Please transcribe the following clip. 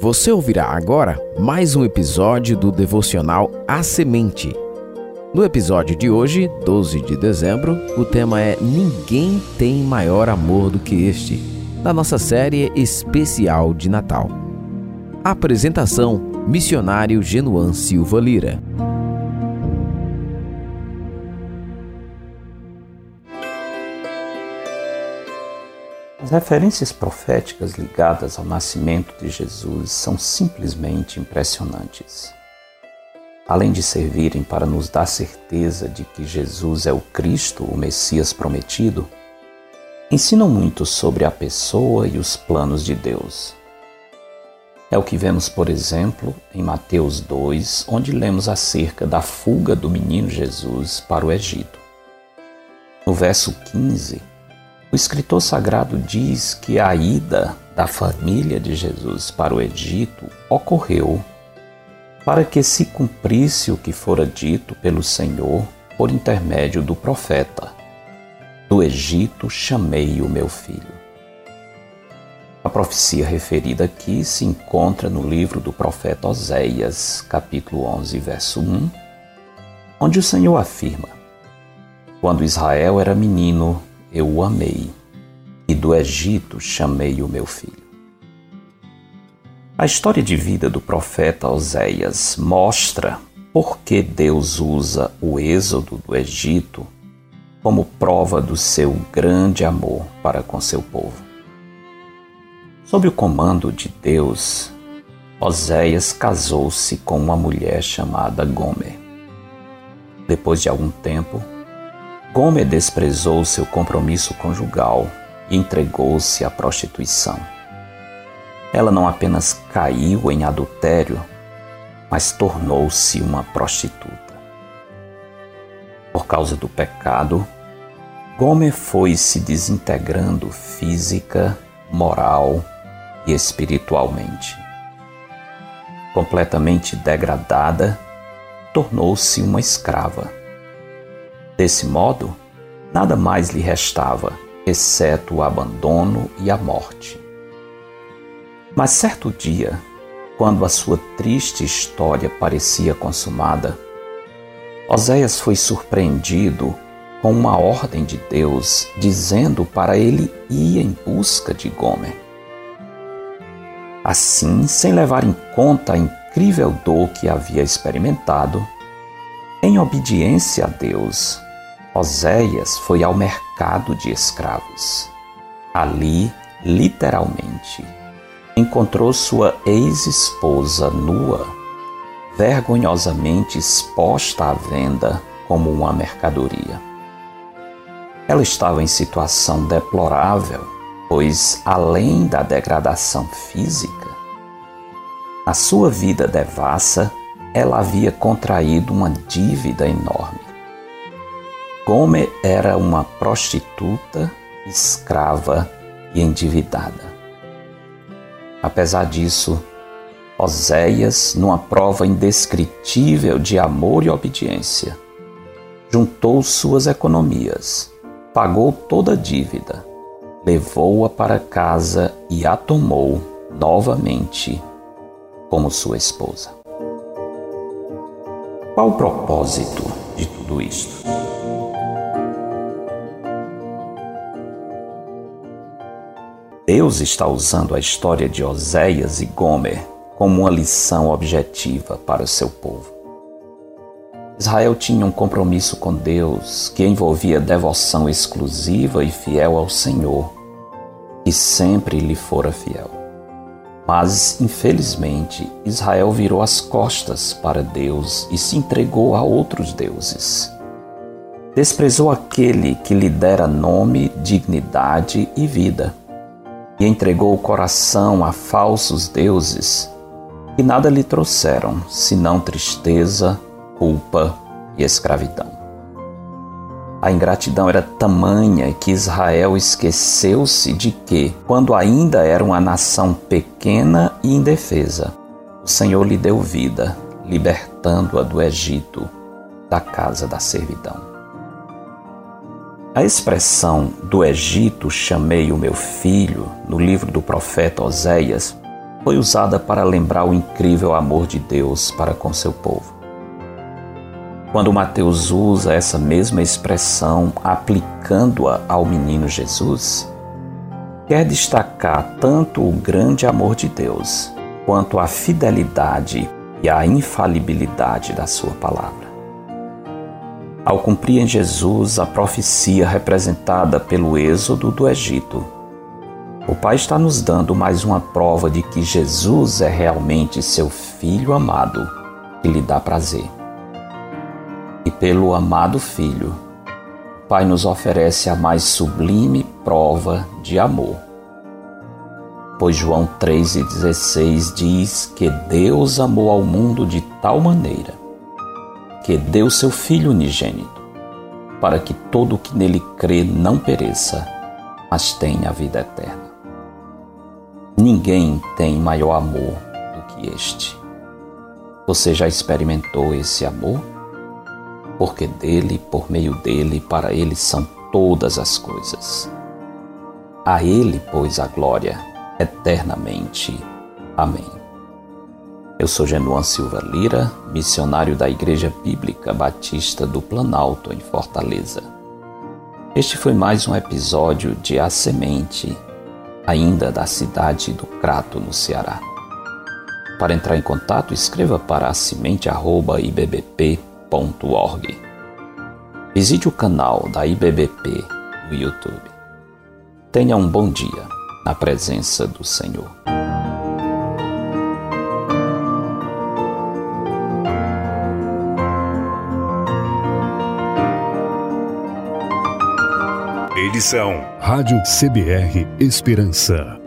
Você ouvirá agora mais um episódio do devocional A Semente. No episódio de hoje, 12 de dezembro, o tema é Ninguém tem maior amor do que este, da nossa série especial de Natal. Apresentação: Missionário Genuan Silva Lira. As referências proféticas ligadas ao nascimento de Jesus são simplesmente impressionantes. Além de servirem para nos dar certeza de que Jesus é o Cristo, o Messias prometido, ensinam muito sobre a pessoa e os planos de Deus. É o que vemos, por exemplo, em Mateus 2, onde lemos acerca da fuga do menino Jesus para o Egito. No verso 15, o escritor sagrado diz que a ida da família de Jesus para o Egito ocorreu para que se cumprisse o que fora dito pelo Senhor por intermédio do profeta: Do Egito chamei o meu filho. A profecia referida aqui se encontra no livro do profeta Oséias, capítulo 11, verso 1, onde o Senhor afirma: Quando Israel era menino, eu o amei, e do Egito chamei o meu filho. A história de vida do profeta Oséias mostra por que Deus usa o êxodo do Egito como prova do seu grande amor para com seu povo. Sob o comando de Deus, Oséias casou-se com uma mulher chamada Gomer. Depois de algum tempo, Gomer desprezou seu compromisso conjugal e entregou-se à prostituição. Ela não apenas caiu em adultério, mas tornou-se uma prostituta. Por causa do pecado, Gomer foi se desintegrando física, moral e espiritualmente. Completamente degradada, tornou-se uma escrava Desse modo, nada mais lhe restava, exceto o abandono e a morte. Mas certo dia, quando a sua triste história parecia consumada, Oséias foi surpreendido com uma ordem de Deus dizendo para ele ir em busca de Gomer. Assim, sem levar em conta a incrível dor que havia experimentado, em obediência a Deus, Oséias foi ao mercado de escravos. Ali, literalmente, encontrou sua ex-esposa nua, vergonhosamente exposta à venda como uma mercadoria. Ela estava em situação deplorável, pois, além da degradação física, a sua vida devassa, ela havia contraído uma dívida enorme. Gomer era uma prostituta, escrava e endividada. Apesar disso, Oséias, numa prova indescritível de amor e obediência, juntou suas economias, pagou toda a dívida, levou-a para casa e a tomou novamente como sua esposa. Qual o propósito de tudo isto? Deus está usando a história de Oséias e Gomer como uma lição objetiva para o seu povo. Israel tinha um compromisso com Deus que envolvia devoção exclusiva e fiel ao Senhor, que sempre lhe fora fiel. Mas, infelizmente, Israel virou as costas para Deus e se entregou a outros deuses. Desprezou aquele que lhe dera nome, dignidade e vida e entregou o coração a falsos deuses que nada lhe trouxeram senão tristeza, culpa e escravidão. A ingratidão era tamanha que Israel esqueceu-se de que, quando ainda era uma nação pequena e indefesa, o Senhor lhe deu vida, libertando-a do Egito, da casa da servidão. A expressão do Egito chamei o meu filho, no livro do profeta Oséias, foi usada para lembrar o incrível amor de Deus para com seu povo. Quando Mateus usa essa mesma expressão aplicando-a ao menino Jesus, quer destacar tanto o grande amor de Deus quanto a fidelidade e a infalibilidade da sua palavra. Ao cumprir em Jesus a profecia representada pelo êxodo do Egito, o Pai está nos dando mais uma prova de que Jesus é realmente seu Filho amado que lhe dá prazer. E pelo amado Filho, o Pai nos oferece a mais sublime prova de amor. Pois João 3,16 diz que Deus amou ao mundo de tal maneira que deu seu Filho unigênito, para que todo o que nele crê não pereça, mas tenha a vida eterna. Ninguém tem maior amor do que este. Você já experimentou esse amor? Porque dele, por meio dele, para ele são todas as coisas. A ele, pois, a glória eternamente. Amém. Eu sou Genuan Silva Lira, missionário da Igreja Bíblica Batista do Planalto, em Fortaleza. Este foi mais um episódio de A Semente ainda da cidade do Crato, no Ceará. Para entrar em contato, escreva para semente.ibbp.org. Visite o canal da IBBP no YouTube. Tenha um bom dia na presença do Senhor. Rádio CBR Esperança.